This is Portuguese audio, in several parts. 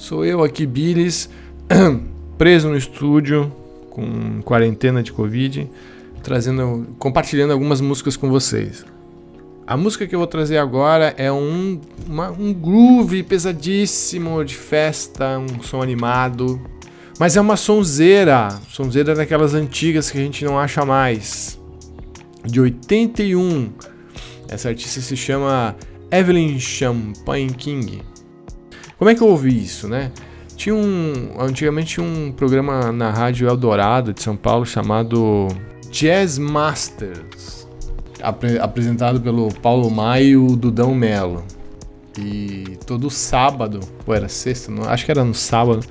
Sou eu aqui, Billis, preso no estúdio com quarentena de Covid, trazendo, compartilhando algumas músicas com vocês. A música que eu vou trazer agora é um, uma, um groove pesadíssimo de festa, um som animado. Mas é uma sonzeira, sonzeira daquelas antigas que a gente não acha mais. De 81. Essa artista se chama Evelyn Champagne King. Como é que eu ouvi isso, né? Tinha um. Antigamente tinha um programa na Rádio Eldorado de São Paulo chamado Jazz Masters apre apresentado pelo Paulo Maio e Dudão Melo. E todo sábado, ou era sexta, não, acho que era no sábado,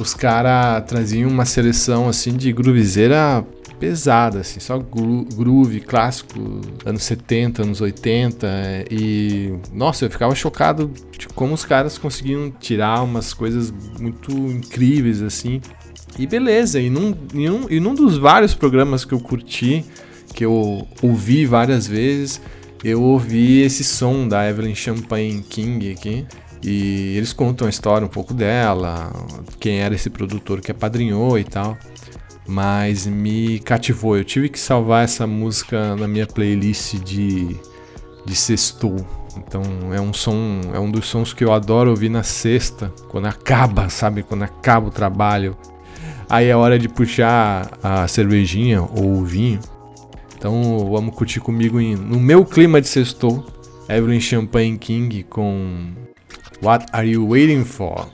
os caras traziam uma seleção assim de groovezeira pesada, assim, só gro groove clássico, anos 70, anos 80. E nossa, eu ficava chocado de como os caras conseguiam tirar umas coisas muito incríveis assim. E beleza, e num, e num, e num dos vários programas que eu curti, que eu ouvi várias vezes, eu ouvi esse som da Evelyn Champagne King aqui. E eles contam a história um pouco dela, quem era esse produtor que apadrinhou e tal. Mas me cativou. Eu tive que salvar essa música na minha playlist de, de sextou. Então é um som, é um dos sons que eu adoro ouvir na sexta, quando acaba, sabe? Quando acaba o trabalho. Aí é hora de puxar a cervejinha ou o vinho então vamos curtir comigo em, no meu clima de sextou, Evelyn Champagne King com What Are You Waiting For?